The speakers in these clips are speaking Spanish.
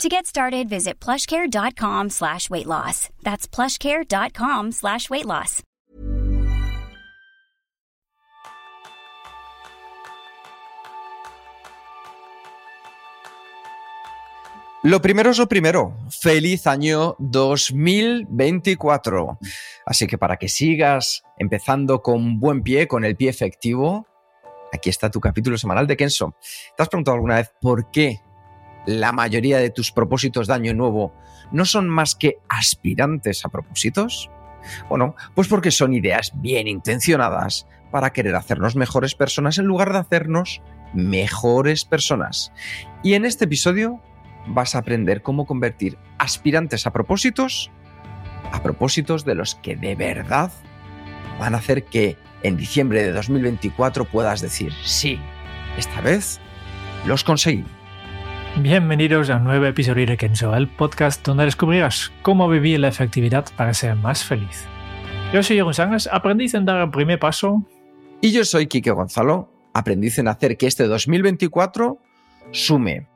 To get started, visit plushcare.com slash weight loss. That's plushcare.com slash weight loss. Lo primero es lo primero. Feliz año 2024. Así que para que sigas empezando con buen pie, con el pie efectivo, aquí está tu capítulo semanal de Kenso. ¿Te has preguntado alguna vez por qué la mayoría de tus propósitos de año nuevo no son más que aspirantes a propósitos? Bueno, pues porque son ideas bien intencionadas para querer hacernos mejores personas en lugar de hacernos mejores personas. Y en este episodio vas a aprender cómo convertir aspirantes a propósitos a propósitos de los que de verdad van a hacer que en diciembre de 2024 puedas decir, sí, esta vez los conseguí. Bienvenidos a un nuevo episodio de Kenzo, el podcast donde descubrirás cómo vivir la efectividad para ser más feliz. Yo soy Jeroen Sánchez, aprendiz en dar el primer paso. Y yo soy Quique Gonzalo, aprendiz en hacer que este 2024 sume.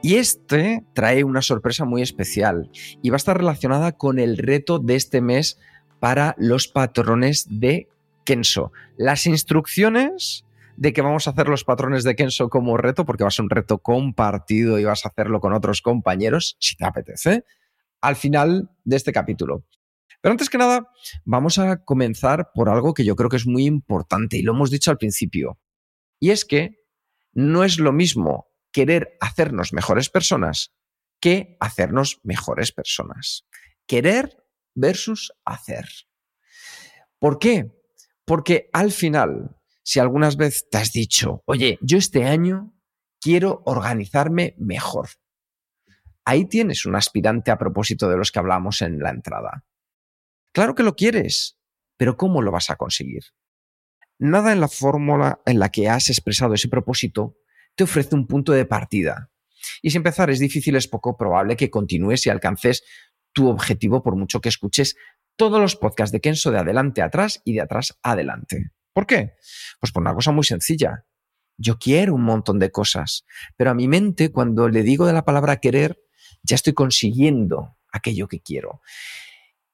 Y este trae una sorpresa muy especial y va a estar relacionada con el reto de este mes para los patrones de Kenso. Las instrucciones de que vamos a hacer los patrones de Kenso como reto, porque va a ser un reto compartido y vas a hacerlo con otros compañeros, si te apetece, al final de este capítulo. Pero antes que nada, vamos a comenzar por algo que yo creo que es muy importante y lo hemos dicho al principio. Y es que no es lo mismo querer hacernos mejores personas que hacernos mejores personas. Querer versus hacer. ¿Por qué? Porque al final, si algunas veces te has dicho, oye, yo este año quiero organizarme mejor. Ahí tienes un aspirante a propósito de los que hablamos en la entrada. Claro que lo quieres, pero ¿cómo lo vas a conseguir? Nada en la fórmula en la que has expresado ese propósito te ofrece un punto de partida. Y si empezar es difícil, es poco probable que continúes y alcances tu objetivo por mucho que escuches todos los podcasts de Kenso de adelante a atrás y de atrás adelante. ¿Por qué? Pues por una cosa muy sencilla. Yo quiero un montón de cosas, pero a mi mente cuando le digo de la palabra querer, ya estoy consiguiendo aquello que quiero.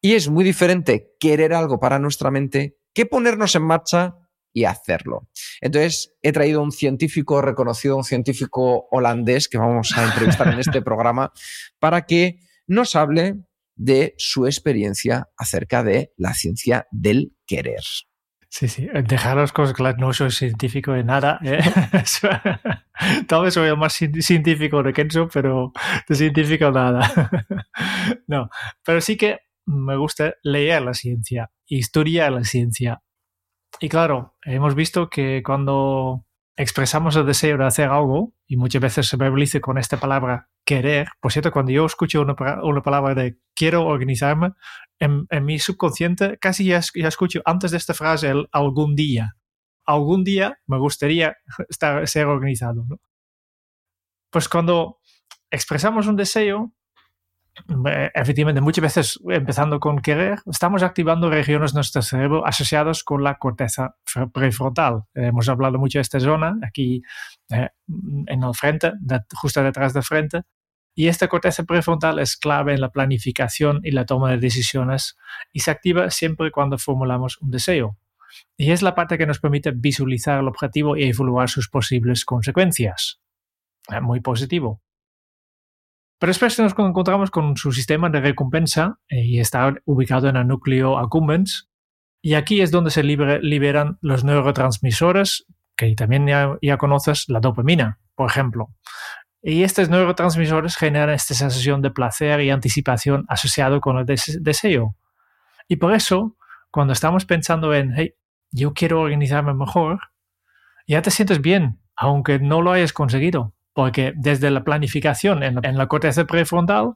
Y es muy diferente querer algo para nuestra mente que ponernos en marcha y hacerlo. Entonces, he traído un científico reconocido, un científico holandés que vamos a entrevistar en este programa, para que nos hable de su experiencia acerca de la ciencia del querer. Sí, sí, dejaros cosas claras, no soy científico de nada. ¿eh? Tal vez soy el más científico de Kenzo, pero de científico nada. no, pero sí que me gusta leer la ciencia, estudiar la ciencia, y claro, hemos visto que cuando expresamos el deseo de hacer algo, y muchas veces se verbaliza con esta palabra querer, por cierto, cuando yo escucho una, una palabra de quiero organizarme, en, mi subconsciente casi ya, escucho antes de esta frase el algún día. Algún día me gustaría estar, ser organizado. Pues cuando expresamos un deseo, efectivamente, muchas veces empezando con querer, estamos activando regiones de nuestro cerebro asociadas con la corteza prefrontal. Hemos hablado mucho de esta zona, aquí eh, en el frente, justo detrás del frente. Y esta corteza prefrontal es clave en la planificación y la toma de decisiones y se activa siempre cuando formulamos un deseo. Y es la parte que nos permite visualizar el objetivo y evaluar sus posibles consecuencias. Muy positivo. Pero después nos encontramos con su sistema de recompensa eh, y está ubicado en el núcleo accumbens. Y aquí es donde se liberan los neurotransmisores, que también ya, conoces, la dopamina, por ejemplo. Y estos neurotransmisores generan esta sensación de placer y anticipación asociado con el deseo. Y por eso, cuando estamos pensando en, hey, yo quiero organizarme mejor, ya te sientes bien, aunque no lo hayas conseguido porque desde la planificación en, la corteza prefrontal,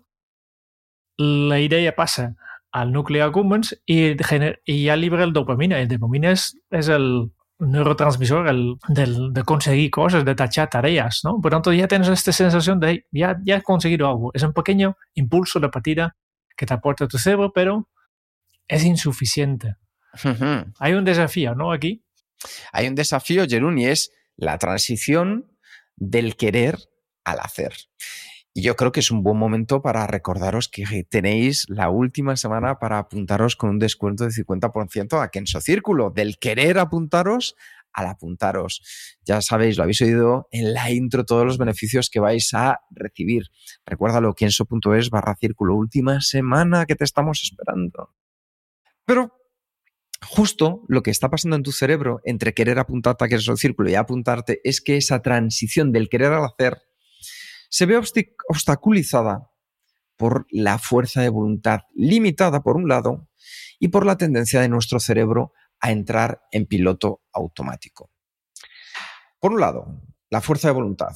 la idea pasa al núcleo accumbens y, y ya libera el dopamina. El dopamina es, es el neurotransmisor el, del, de conseguir cosas, de tachar tareas, ¿no? Por tanto, ya tienes esta sensación de ya, ya he conseguido algo. Es un pequeño impulso de partida que te aporta tu cerebro, pero es insuficiente. Hay un desafío, ¿no? Aquí. Hay un desafío, Jerún, y es la transición del querer al hacer. Y yo creo que es un buen momento para recordaros que tenéis la última semana para apuntaros con un descuento de 50% a Kenso Círculo, del querer apuntaros al apuntaros. Ya sabéis, lo habéis oído en la intro, todos los beneficios que vais a recibir. Recuérdalo, kenso.es barra círculo, última semana que te estamos esperando. Pero justo lo que está pasando en tu cerebro entre querer apuntarte a Kenso Círculo y apuntarte es que esa transición del querer al hacer se ve obstaculizada por la fuerza de voluntad limitada por un lado y por la tendencia de nuestro cerebro a entrar en piloto automático. Por un lado, la fuerza de voluntad.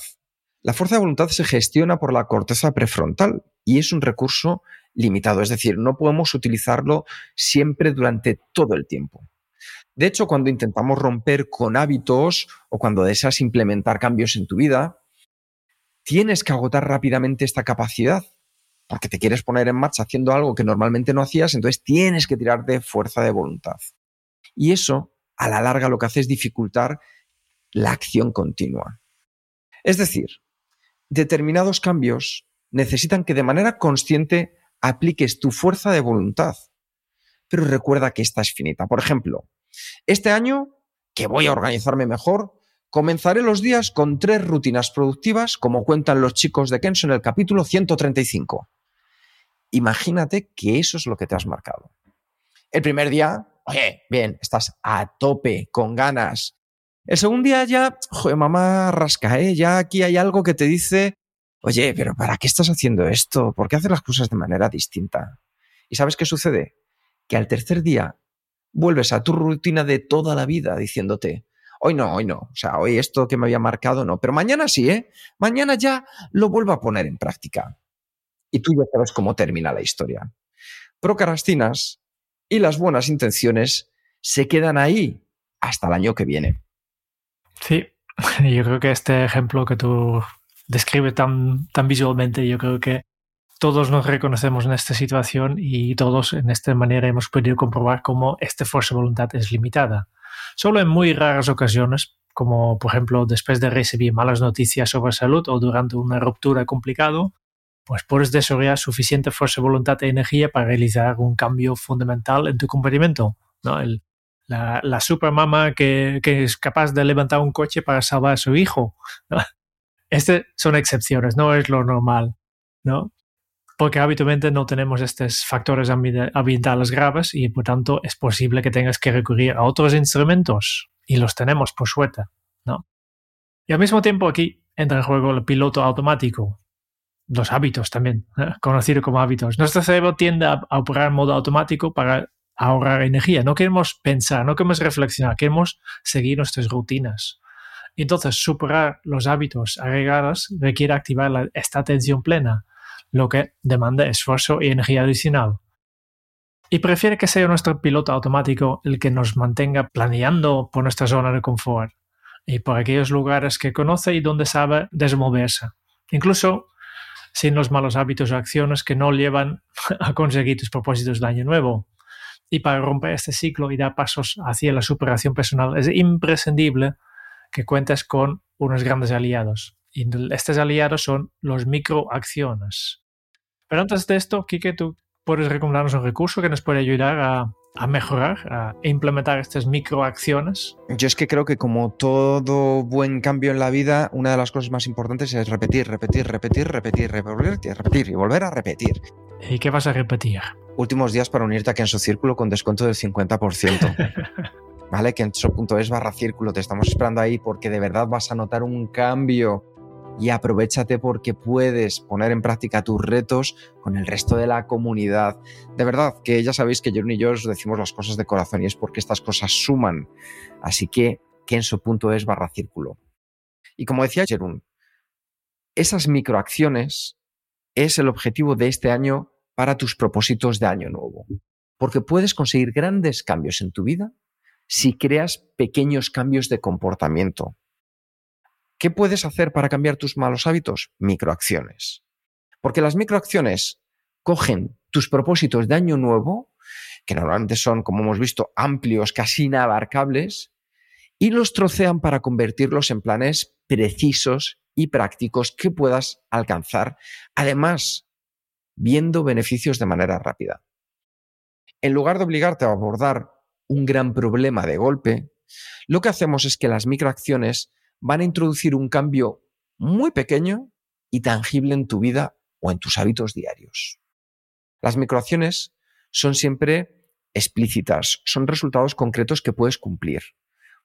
La fuerza de voluntad se gestiona por la corteza prefrontal y es un recurso limitado, es decir, no podemos utilizarlo siempre durante todo el tiempo. De hecho, cuando intentamos romper con hábitos o cuando deseas implementar cambios en tu vida, tienes que agotar rápidamente esta capacidad porque te quieres poner en marcha haciendo algo que normalmente no hacías, entonces tienes que tirar de fuerza de voluntad. Y eso, a la larga, lo que hace es dificultar la acción continua. Es decir, determinados cambios necesitan que de manera consciente apliques tu fuerza de voluntad. Pero recuerda que esta es finita. Por ejemplo, este año, que voy a organizarme mejor, Comenzaré los días con tres rutinas productivas, como cuentan los chicos de Kenso en el capítulo 135. Imagínate que eso es lo que te has marcado. El primer día, oye, bien, estás a tope, con ganas. El segundo día ya, joder, mamá rasca, ¿eh? Ya aquí hay algo que te dice, oye, pero ¿para qué estás haciendo esto? ¿Por qué haces las cosas de manera distinta? ¿Y sabes qué sucede? Que al tercer día vuelves a tu rutina de toda la vida diciéndote, Hoy no, hoy no. O sea, hoy esto que me había marcado no. Pero mañana sí, ¿eh? Mañana ya lo vuelvo a poner en práctica. Y tú ya sabes cómo termina la historia. Procrastinas y las buenas intenciones se quedan ahí hasta el año que viene. Sí, yo creo que este ejemplo que tú describes tan, tan visualmente, yo creo que todos nos reconocemos en esta situación y todos en esta manera hemos podido comprobar cómo esta fuerza de voluntad es limitada. Solo en muy raras ocasiones, como por ejemplo después de recibir malas noticias sobre salud o durante una ruptura complicado, pues puedes desarrollar suficiente fuerza, voluntad e energía para realizar un cambio fundamental en tu comportamiento. ¿no? la, supermama que, que, es capaz de levantar un coche para salvar a su hijo. Estas son excepciones, no es lo normal. ¿no? Porque habitualmente no tenemos estos factores ambientales graves y por tanto es posible que tengas que recurrir a otros instrumentos y los tenemos por suerte, ¿no? Y al mismo tiempo aquí entra en juego el piloto automático, los hábitos también, ¿eh? conocido como hábitos. Nuestro cerebro tiende a, operar en modo automático para ahorrar energía. No queremos pensar, no queremos reflexionar, queremos seguir nuestras rutinas. Entonces, superar los hábitos agregados requiere activar esta atención plena lo que demanda esfuerzo y energía adicional. Y prefiere que sea nuestro piloto automático el que nos mantenga planeando por nuestra zona de confort y por aquellos lugares que conoce y donde sabe desenvolverse, incluso sin los malos hábitos o acciones que no llevan a conseguir tus propósitos de año nuevo. Y para romper este ciclo y dar pasos hacia la superación personal es imprescindible que cuentes con unos grandes aliados. Y estos aliados son los microacciones. Pero antes de esto, Kike, tú puedes recomendarnos un recurso que nos puede ayudar a, mejorar, a implementar estas microacciones? Yo es que creo que como todo buen cambio en la vida, una de las cosas más importantes es repetir, repetir, repetir, repetir, repetir, repetir y volver a repetir. ¿Y qué vas a repetir? Últimos días para unirte a Kenso Círculo con descuento del 50%. ¿Vale? Kenso.es barra círculo, te estamos esperando ahí porque de verdad vas a notar un cambio y aprovechate porque puedes poner en práctica tus retos con el resto de la comunidad. De verdad, que ya sabéis que Jerún y yo os decimos las cosas de corazón y es porque estas cosas suman. Así que kenso.es barra círculo. Y como decía Jerún, esas microacciones es el objetivo de este año para tus propósitos de año nuevo, porque puedes conseguir grandes cambios en tu vida si creas pequeños cambios de comportamiento. ¿Qué puedes hacer para cambiar tus malos hábitos? Microacciones. Porque las microacciones cogen tus propósitos de año nuevo, que normalmente son, como hemos visto, amplios, casi inabarcables, y los trocean para convertirlos en planes precisos y prácticos que puedas alcanzar, además, viendo beneficios de manera rápida. En lugar de obligarte a abordar un gran problema de golpe, lo que hacemos es que las microacciones van a introducir un cambio muy pequeño y tangible en tu vida o en tus hábitos diarios. Las microacciones son siempre explícitas, son resultados concretos que puedes cumplir.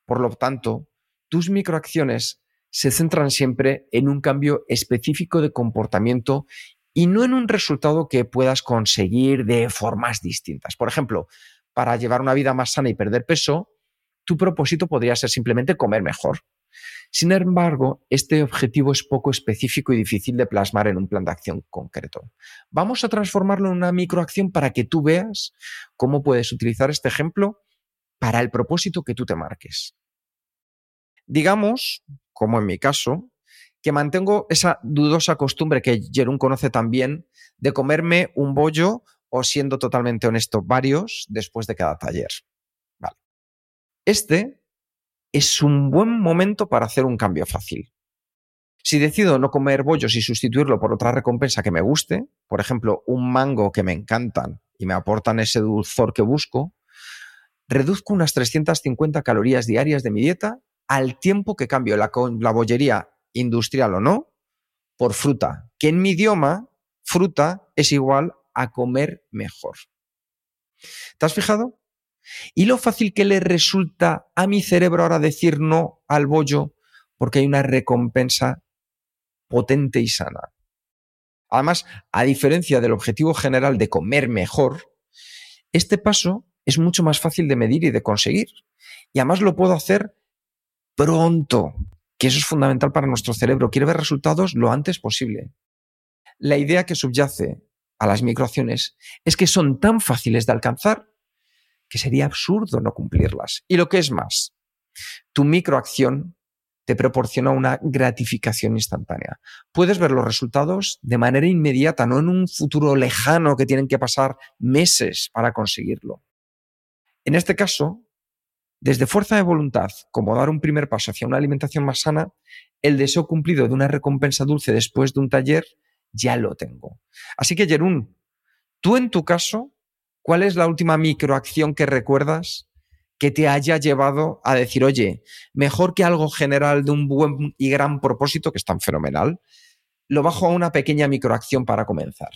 Por lo tanto, tus microacciones se centran siempre en un cambio específico de comportamiento y no en un resultado que puedas conseguir de formas distintas. Por ejemplo, para llevar una vida más sana y perder peso, tu propósito podría ser simplemente comer mejor. Sin embargo, este objetivo es poco específico y difícil de plasmar en un plan de acción concreto. Vamos a transformarlo en una microacción para que tú veas cómo puedes utilizar este ejemplo para el propósito que tú te marques. Digamos, como en mi caso, que mantengo esa dudosa costumbre que Jerón conoce también de comerme un bollo o siendo totalmente honesto, varios después de cada taller. Este es un buen momento para hacer un cambio fácil. Si decido no comer bollos y sustituirlo por otra recompensa que me guste, por ejemplo, un mango que me encantan y me aportan ese dulzor que busco, reduzco unas 350 calorías diarias de mi dieta al tiempo que cambio la, la bollería industrial o no por fruta, que en mi idioma fruta es igual a comer mejor. ¿Te has fijado? Y lo fácil que le resulta a mi cerebro ahora decir no al bollo porque hay una recompensa potente y sana. Además, a diferencia del objetivo general de comer mejor, este paso es mucho más fácil de medir y de conseguir. Y además lo puedo hacer pronto, que eso es fundamental para nuestro cerebro. Quiere ver resultados lo antes posible. La idea que subyace a las microacciones es que son tan fáciles de alcanzar que sería absurdo no cumplirlas. Y lo que es más, tu microacción te proporciona una gratificación instantánea. Puedes ver los resultados de manera inmediata, no en un futuro lejano que tienen que pasar meses para conseguirlo. En este caso, desde fuerza de voluntad, como dar un primer paso hacia una alimentación más sana, el deseo cumplido de una recompensa dulce después de un taller ya lo tengo. Así que, Jerún, tú en tu caso ¿Cuál es la última microacción que recuerdas que te haya llevado a decir, oye, mejor que algo general de un buen y gran propósito, que es tan fenomenal, lo bajo a una pequeña microacción para comenzar?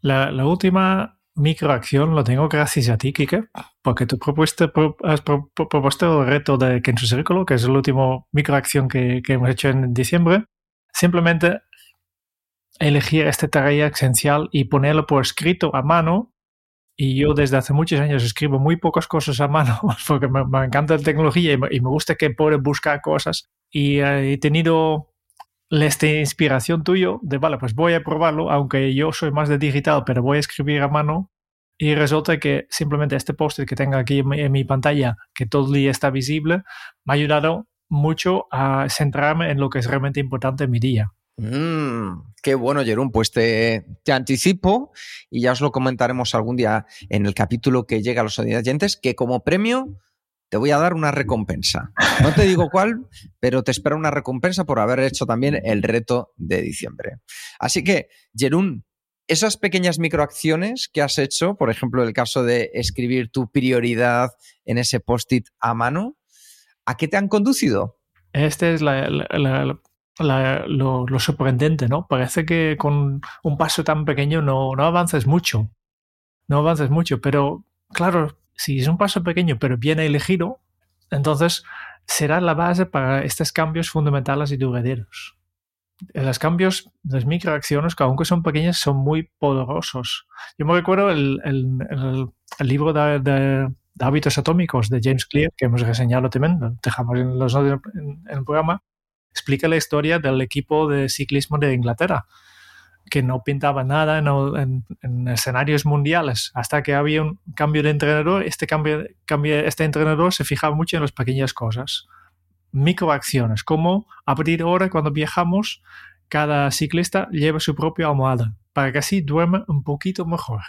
La, última microacción lo tengo gracias a ti, Kike, porque tú has propuesto el reto de Kenzo Círculo, que es la última microacción que, que hemos hecho en diciembre. Simplemente elegir esta tarea esencial y ponerlo por escrito a mano y yo desde hace muchos años escribo muy pocas cosas a mano porque me, encanta la tecnología y me, gusta que pueda buscar cosas. Y eh, he tenido esta inspiración tuyo de, vale, pues voy a probarlo, aunque yo soy más de digital, pero voy a escribir a mano. Y resulta que simplemente este post que tengo aquí en mi, pantalla, que todo el día está visible, me ha ayudado mucho a centrarme en lo que es realmente importante en mi día. Mm, qué bueno, Jerón. Pues te, anticipo y ya os lo comentaremos algún día en el capítulo que llega a los oyentes, que como premio te voy a dar una recompensa. No te digo cuál, pero te espero una recompensa por haber hecho también el reto de diciembre. Así que, Jerún, esas pequeñas microacciones que has hecho, por ejemplo, el caso de escribir tu prioridad en ese post-it a mano, ¿a qué te han conducido? Esta es la, lo, sorprendente, ¿no? Parece que con un paso tan pequeño no, no avances mucho. No avances mucho, pero claro, si es un paso pequeño pero bien elegido, entonces será la base para estos cambios fundamentales y duraderos. Los cambios, las microacciones, que aunque son pequeñas, son muy poderosos. Yo me recuerdo el, libro de, hábitos atómicos de James Clear, que hemos reseñado también, dejamos en, los, en el programa, explica la historia del equipo de ciclismo de Inglaterra. que no pintaba nada en, escenarios mundiales. Hasta que había un cambio de entrenador, este, cambio, cambio, este entrenador se fijaba mucho en las pequeñas cosas. Microacciones, como a partir de ahora cuando viajamos, cada ciclista lleva su propia almohada para que así duerma un poquito mejor.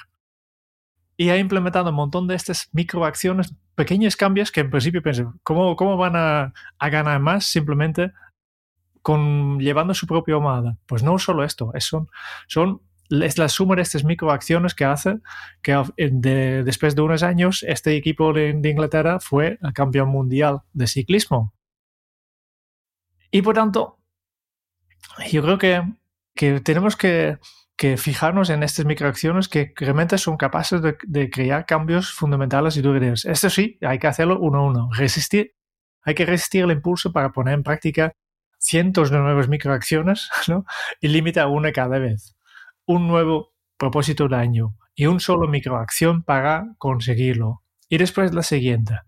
Y ha implementado un montón de estas microacciones, pequeños cambios que en principio pensé, ¿cómo, cómo van a ganar más simplemente con, llevando su propia almohada. Pues no solo esto, es, son, son es la suma de estas microacciones que hace que después de unos años este equipo de, Inglaterra fue campeón mundial de ciclismo. Y por tanto, yo creo que, que tenemos que, que, fijarnos en estas microacciones que realmente son capaces de, de crear cambios fundamentales y duraderos. Esto sí, hay que hacerlo uno a uno. Resistir, hay que resistir el impulso para poner en práctica cientos de nuevas microacciones ¿no? y limita una cada vez. Un nuevo propósito del año y un solo microacción para conseguirlo. Y después la siguiente.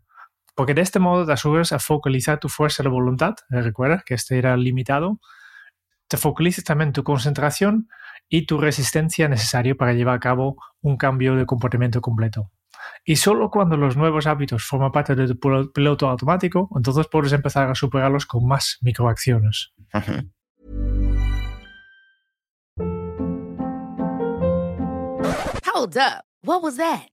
Porque de este modo te aseguras a focalizar tu fuerza de voluntad. Eh, recuerda que este era limitado. Te focalizas también tu concentración y tu resistencia necesaria para llevar a cabo un cambio de comportamiento completo. Y solo cuando los nuevos hábitos forman parte de tu piloto automático, entonces puedes empezar a superarlos con más microacciones. Hold up. What was that?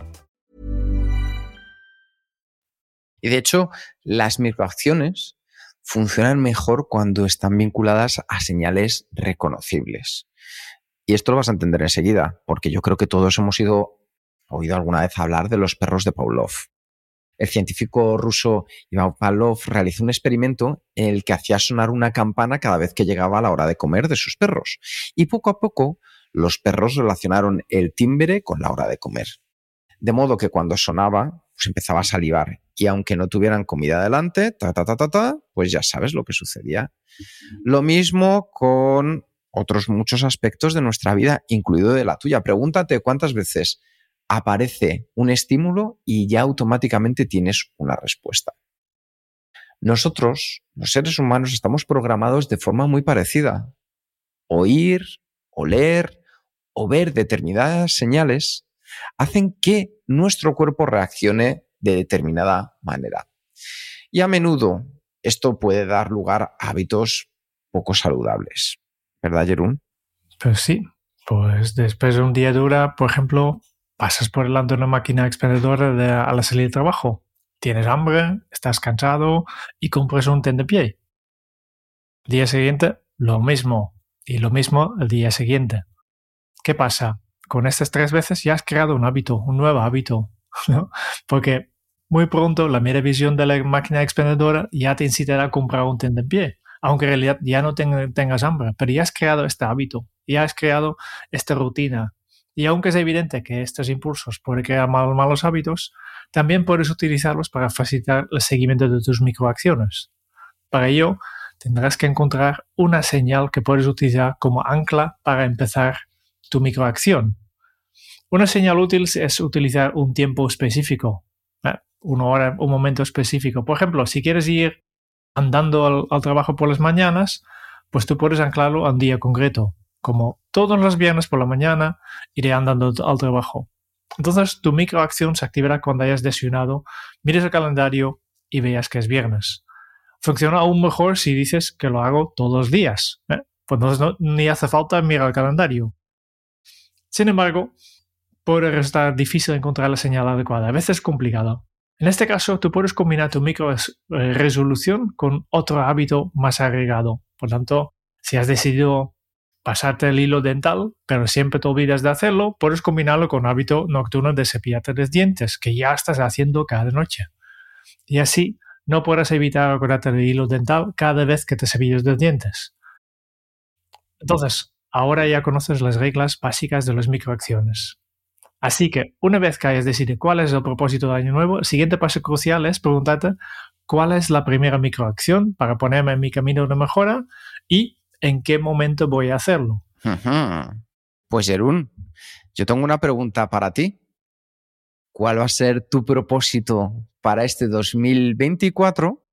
Y de hecho, las microacciones funcionan mejor cuando están vinculadas a señales reconocibles. Y esto lo vas a entender enseguida, porque yo creo que todos hemos ido, oído alguna vez hablar de los perros de Pavlov. El científico ruso Ivan Pavlov realizó un experimento en el que hacía sonar una campana cada vez que llegaba a la hora de comer de sus perros. Y poco a poco los perros relacionaron el timbre con la hora de comer. De modo que cuando sonaba, pues empezaba a salivar y aunque no tuvieran comida delante, ta, ta, ta, ta, ta, pues ya sabes lo que sucedía. Lo mismo con otros muchos aspectos de nuestra vida, incluido de la tuya. Pregúntate cuántas veces aparece un estímulo y ya automáticamente tienes una respuesta. Nosotros, los seres humanos, estamos programados de forma muy parecida. Oír, oler o ver determinadas señales hacen que nuestro cuerpo reaccione de determinada manera. Y a menudo esto puede dar lugar a hábitos poco saludables. ¿Verdad, Jerún? Pues sí. Pues después de un día dura, por ejemplo, pasas por delante de una máquina expendedora de, a la salida de trabajo. Tienes hambre, estás cansado y compras un pie. El día siguiente, lo mismo. Y lo mismo el día siguiente. ¿Qué pasa? Con estas tres veces ya has creado un hábito, un nuevo hábito. Porque muy pronto la mera visión de la máquina expendedora ya te incitará a comprar un pie, aunque en realidad ya no tengas hambre, pero ya has creado este hábito, ya has creado esta rutina. Y aunque es evidente que estos impulsos pueden crear malos hábitos, también puedes utilizarlos para facilitar el seguimiento de tus microacciones. Para ello, tendrás que encontrar una señal que puedes utilizar como ancla para empezar tu microacción. Una señal útil es utilizar un tiempo específico, una hora, un momento específico. Por ejemplo, si quieres ir andando al, trabajo por las mañanas, pues tú puedes anclarlo a un día concreto, como todos los viernes por la mañana iré andando al trabajo. Entonces tu microacción se activará cuando hayas desayunado, mires el calendario y veas que es viernes. Funciona aún mejor si dices que lo hago todos los días. ¿eh? Pues entonces ni hace falta mirar el calendario. Sin embargo, puede resultar difícil encontrar la señal adecuada. A veces es complicado. En este caso, tú puedes combinar tu micro resolución con otro hábito más agregado. Por tanto, si has decidido pasarte el hilo dental, pero siempre te olvidas de hacerlo, puedes combinarlo con un hábito nocturno de cepillarte los dientes, que ya estás haciendo cada noche. Y así no podrás evitar acordarte el hilo dental cada vez que te cepilles los dientes. Entonces, ahora ya conoces las reglas básicas de las microacciones. Así que una vez que hayas decidido cuál es el propósito del año nuevo, el siguiente paso crucial es preguntarte cuál es la primera microacción para ponerme en mi camino de mejora y en qué momento voy a hacerlo. Pues Jerún, yo tengo una pregunta para ti. ¿Cuál va a ser tu propósito para este 2024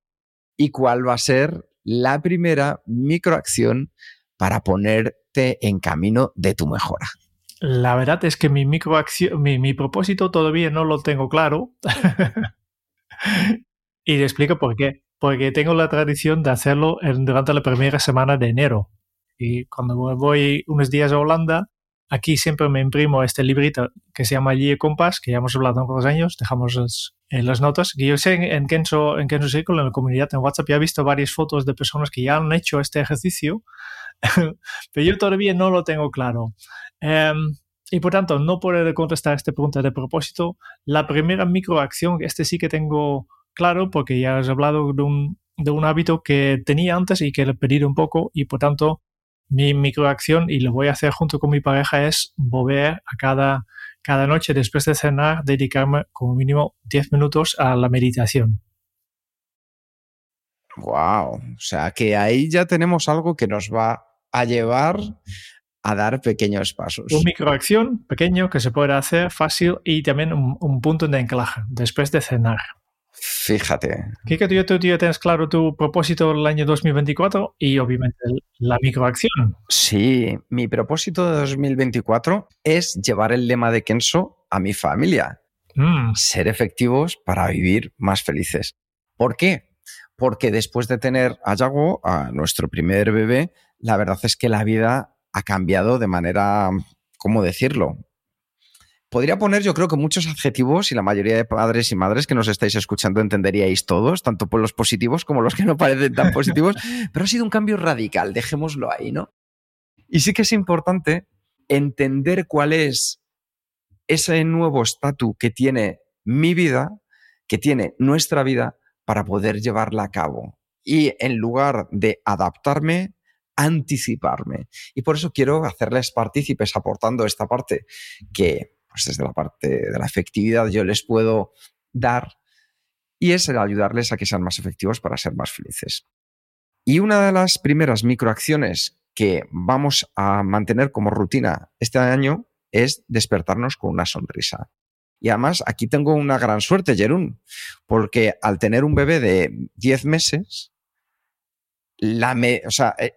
y cuál va a ser la primera microacción para ponerte en camino de tu mejora? La verdad es que mi microacción, mi, propósito todavía no lo tengo claro. y te explico por qué. Porque tengo la tradición de hacerlo durante la primera semana de enero. Y cuando voy unos días a Holanda, aquí siempre me imprimo este librito que se llama Guía Compass, que ya hemos hablado hace unos años, dejamos en las notas. Y yo sé en Kenso, en Kenso Circle, en la comunidad en WhatsApp, ya he visto varias fotos de personas que ya han hecho este ejercicio, pero yo todavía no lo tengo claro. Em, y por tanto, no puedo contestar esta pregunta de propósito. La primera microacción, este sí que tengo claro, porque ya has hablado de un, de un hábito que tenía antes y que le pedí un poco, y por tanto, mi microacción, y lo voy a hacer junto con mi pareja, es volver a cada, cada noche después de cenar, dedicarme como mínimo 10 minutos a la meditación. Wow, o sea que ahí ya tenemos algo que nos va a llevar a dar pequeños pasos. Un microacción pequeño que se puede hacer fácil y también un, punto de anclaje después de cenar. Fíjate. que tú, tú ya tienes claro tu propósito del año 2024 y obviamente la microacción. Sí, mi propósito de 2024 es llevar el lema de Kenso a mi familia. Mm. Ser efectivos para vivir más felices. ¿Por qué? Porque después de tener a Yago, a nuestro primer bebé, la verdad es que la vida ha cambiado de manera, ¿cómo decirlo? Podría poner yo creo que muchos adjetivos y la mayoría de padres y madres que nos estáis escuchando entenderíais todos, tanto por los positivos como los que no parecen tan positivos, pero ha sido un cambio radical, dejémoslo ahí, ¿no? Y sí que es importante entender cuál es ese nuevo estatus que tiene mi vida, que tiene nuestra vida, para poder llevarla a cabo. Y en lugar de adaptarme, anticiparme. Y por eso quiero hacerles partícipes aportando esta parte que, pues desde la parte de la efectividad, yo les puedo dar y es el ayudarles a que sean más efectivos para ser más felices. Y una de las primeras microacciones que vamos a mantener como rutina este año es despertarnos con una sonrisa. Y además aquí tengo una gran suerte, Jerún, porque al tener un bebé de 10 meses, e,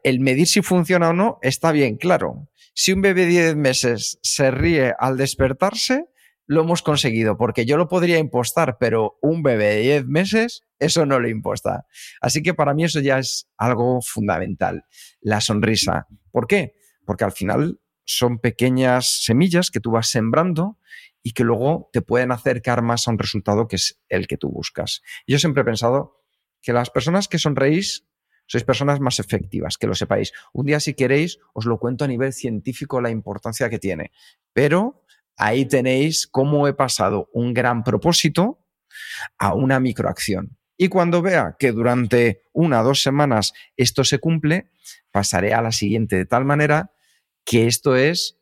el medir si funciona o no está bien claro. Si un bebé de 10 meses se ríe al despertarse, lo hemos conseguido, porque yo lo podría impostar, pero un bebé de 10 meses, eso no lo imposta. Así que para mí eso ya es algo fundamental, la sonrisa. ¿Por qué? Porque al final son pequeñas semillas que tú vas sembrando y que luego te pueden acercar más a un resultado que es el que tú buscas. Yo siempre he pensado que las personas que sonreís sois personas más efectivas, que lo sepáis. Un día, si queréis, os lo cuento a nivel científico la importancia que tiene. Pero ahí tenéis cómo he pasado un gran propósito a una microacción. Y cuando vea que durante una o dos semanas esto se cumple, pasaré a la siguiente, de tal manera que esto es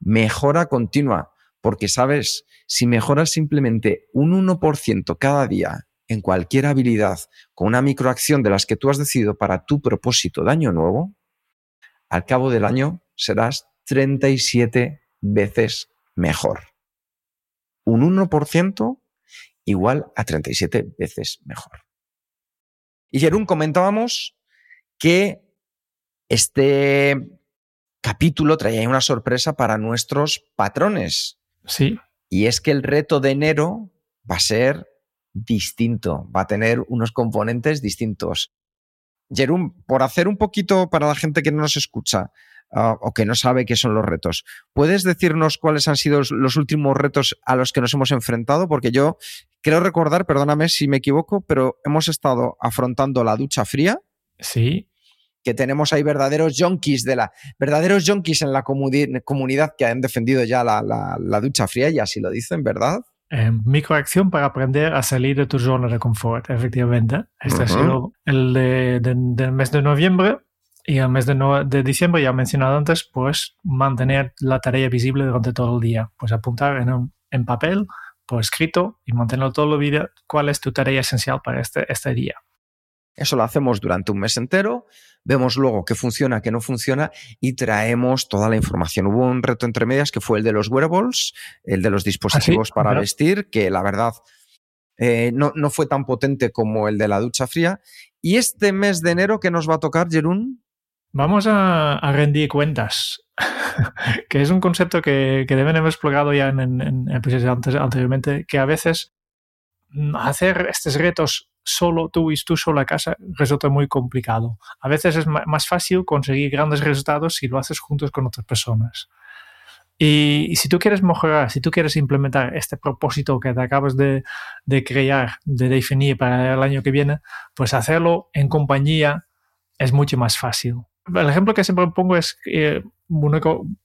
mejora continua. Porque, sabes, si mejoras simplemente un 1% cada día en cualquier habilidad con una microacción de las que tú has decidido para tu propósito de año nuevo, al cabo del año serás 37 veces mejor. Un 1% igual a 37 veces mejor. Y Jerún, comentábamos que este capítulo traía una sorpresa para nuestros patrones. Sí. Y es que el reto de enero va a ser distinto, va a tener unos componentes distintos. Jerún, por hacer un poquito para la gente que no nos escucha, uh, o que no sabe qué son los retos. ¿Puedes decirnos cuáles han sido los últimos retos a los que nos hemos enfrentado? Porque yo creo recordar, perdóname si me equivoco, pero hemos estado afrontando la ducha fría. Sí. Que tenemos ahí verdaderos junkies de la verdaderos junkies en la comunidad que han defendido ya la, la, la ducha fría y así lo dicen, ¿verdad? Eh, microacción para aprender a salir de tu zona de confort, efectivamente. Este uh -huh. ha sido el de, de, del mes de noviembre y el mes de, no, de, diciembre, ya mencionado antes, pues mantener la tarea visible durante todo el día. Pues apuntar en, un, en papel, por escrito y mantenerlo todo el día cuál es tu tarea esencial para este, este día. Eso lo hacemos durante un mes entero, vemos luego qué funciona, qué no funciona y traemos toda la información. Hubo un reto entre medias que fue el de los wearables, el de los dispositivos ¿Ah, sí? para vestir, que la verdad eh, no, no, fue tan potente como el de la ducha fría. Y este mes de enero, ¿qué nos va a tocar, Jerún? Vamos a, a rendir cuentas, que es un concepto que, que deben haber explorado ya en, en, en antes, anteriormente, que a veces hacer estos retos solo tú y tú solo a casa resulta muy complicado. A veces es más fácil conseguir grandes resultados si lo haces juntos con otras personas. Y, si tú quieres mejorar, si tú quieres implementar este propósito que te acabas de, crear, de definir para el año que viene, pues hacerlo en compañía es mucho más fácil. El ejemplo que siempre pongo es eh, una,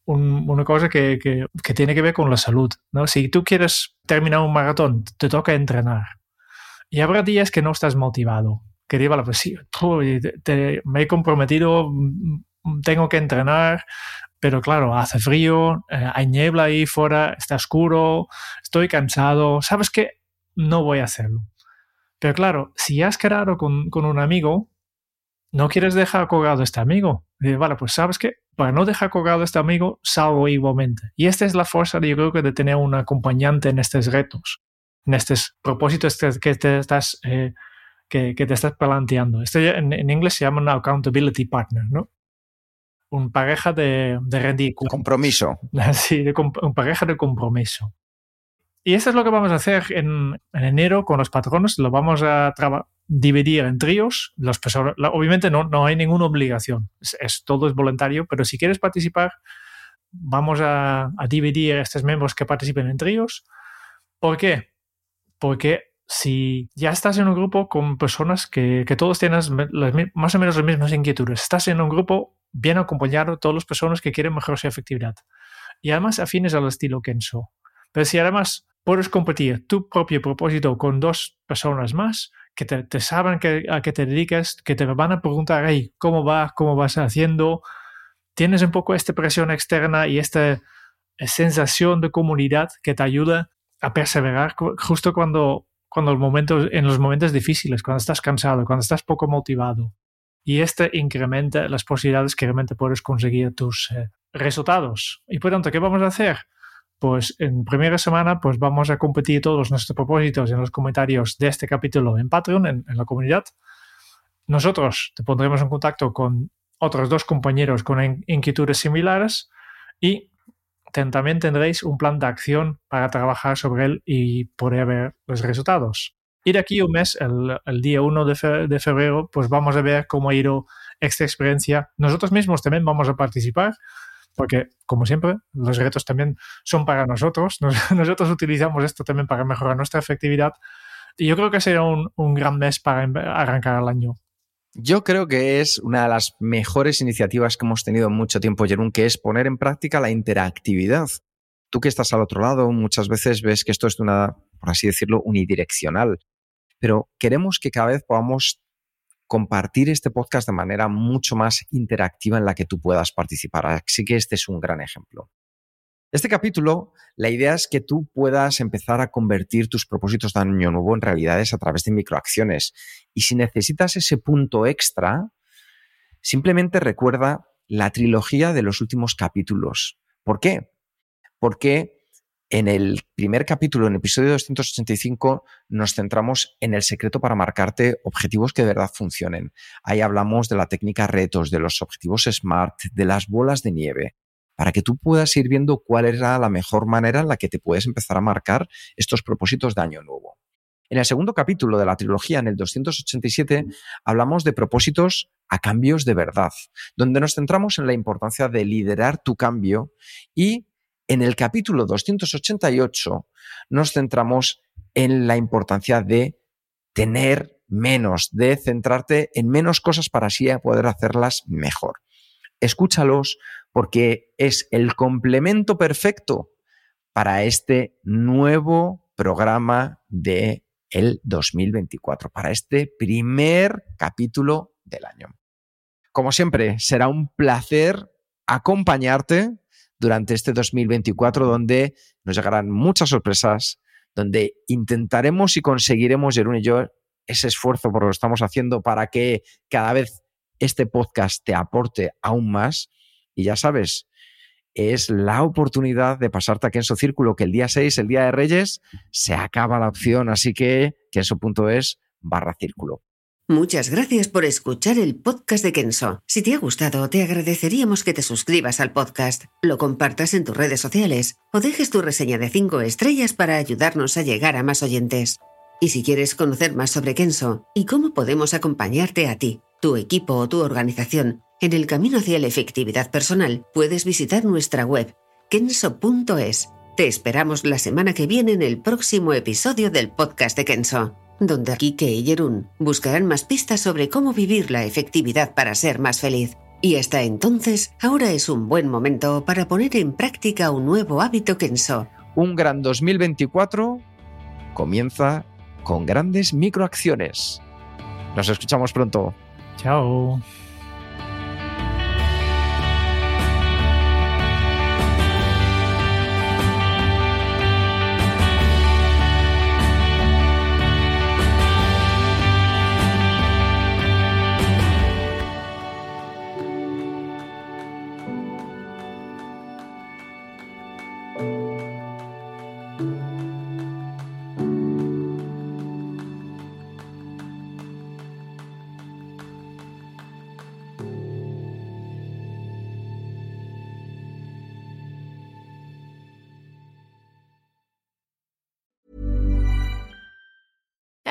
un, una, cosa que, que, que, tiene que ver con la salud. ¿no? Si tú quieres terminar un maratón, te toca entrenar y habrá días que no estás motivado. Que diga, pues sí, me he comprometido, tengo que entrenar, pero claro, hace frío, eh, hay niebla ahí fuera, está oscuro, estoy cansado, ¿sabes qué? No voy a hacerlo. Pero claro, si has quedado con, con un amigo, no quieres dejar colgado a este amigo. Y, vale, pues sabes qué, para no dejar colgado a este amigo, salgo igualmente. Y esta es la fuerza, yo creo, que de tener un acompañante en estos retos en estos propósitos que te estás, eh, que, que, te estás planteando. Este en, en, inglés se llama un accountability partner, ¿no? Un pareja de, de rendir. Compromiso. Sí, de, un pareja de compromiso. Y eso es lo que vamos a hacer en, en enero con los patronos. Lo vamos a dividir en tríos. Los obviamente no, no hay ninguna obligación. Es, es, todo es voluntario, pero si quieres participar, vamos a, a dividir a estos miembros que participen en tríos. ¿Por qué? Porque si ya estás en un grupo con personas que, todos tienen más o menos las mismas inquietudes, estás en un grupo bien acompañado, todas las personas que quieren mejorar su efectividad y además afines al estilo Kenso. Pero si además puedes compartir tu propio propósito con dos personas más que te, te saben que, a qué te dedicas, que te van a preguntar, hey, ¿cómo va? ¿Cómo vas haciendo? Tienes un poco esta presión externa y esta sensación de comunidad que te ayuda a perseverar justo cuando, cuando el momento, en los momentos difíciles, cuando estás cansado, cuando estás poco motivado. Y este incrementa las posibilidades que realmente puedes conseguir tus eh, resultados. Y por tanto, ¿qué vamos a hacer? Pues en primera semana pues vamos a competir todos nuestros propósitos en los comentarios de este capítulo en Patreon, en, en la comunidad. Nosotros te pondremos en contacto con otros dos compañeros con inquietudes similares y también tendréis un plan de acción para trabajar sobre él y poder ver los resultados. Y de aquí un mes, el, día 1 de, fe, de, febrero, pues vamos a ver cómo ha ido esta experiencia. Nosotros mismos también vamos a participar, porque como siempre, los retos también son para nosotros. Nos, nosotros utilizamos esto también para mejorar nuestra efectividad. Y yo creo que será un, un gran mes para arrancar el año. Yo creo que es una de las mejores iniciativas que hemos tenido en mucho tiempo, Jerún, que es poner en práctica la interactividad. Tú que estás al otro lado, muchas veces ves que esto es una, por así decirlo, unidireccional. Pero queremos que cada vez podamos compartir este podcast de manera mucho más interactiva en la que tú puedas participar. Así que este es un gran ejemplo. Este capítulo, la idea es que tú puedas empezar a convertir tus propósitos de año nuevo en realidades a través de microacciones. Y si necesitas ese punto extra, simplemente recuerda la trilogía de los últimos capítulos. ¿Por qué? Porque en el primer capítulo, en el episodio 285, nos centramos en el secreto para marcarte objetivos que de verdad funcionen. Ahí hablamos de la técnica retos, de los objetivos SMART, de las bolas de nieve, para que tú puedas ir viendo cuál era la mejor manera en la que te puedes empezar a marcar estos propósitos de año nuevo. En el segundo capítulo de la trilogía, en el 287, hablamos de propósitos a cambios de verdad, donde nos centramos en la importancia de liderar tu cambio y en el capítulo 288 nos centramos en la importancia de tener menos, de centrarte en menos cosas para así poder hacerlas mejor. Escúchalos porque es el complemento perfecto para este nuevo programa de el 2024, para este primer capítulo del año. Como siempre, será un placer acompañarte durante este 2024 donde nos llegarán muchas sorpresas, donde intentaremos y conseguiremos, Jerún y yo, ese esfuerzo por lo que estamos haciendo para que cada vez este podcast te aporte aún más. Y ya sabes, es la oportunidad de pasarte a Kenso Círculo, que el día 6, el día de Reyes, se acaba la opción, así que kenso.es barra círculo. Muchas gracias por escuchar el podcast de Kenso. Si te ha gustado, te agradeceríamos que te suscribas al podcast, lo compartas en tus redes sociales o dejes tu reseña de 5 estrellas para ayudarnos a llegar a más oyentes. Y si quieres conocer más sobre Kenso y cómo podemos acompañarte a ti, tu equipo o tu organización en el camino hacia la efectividad personal, puedes visitar nuestra web kenso.es. Te esperamos la semana que viene en el próximo episodio del podcast de Kenso donde Kike y Jerún buscarán más pistas sobre cómo vivir la efectividad para ser más feliz. Y hasta entonces, ahora es un buen momento para poner en práctica un nuevo hábito Kenso. Un gran 2024 comienza con grandes microacciones. Nos escuchamos pronto. 加油！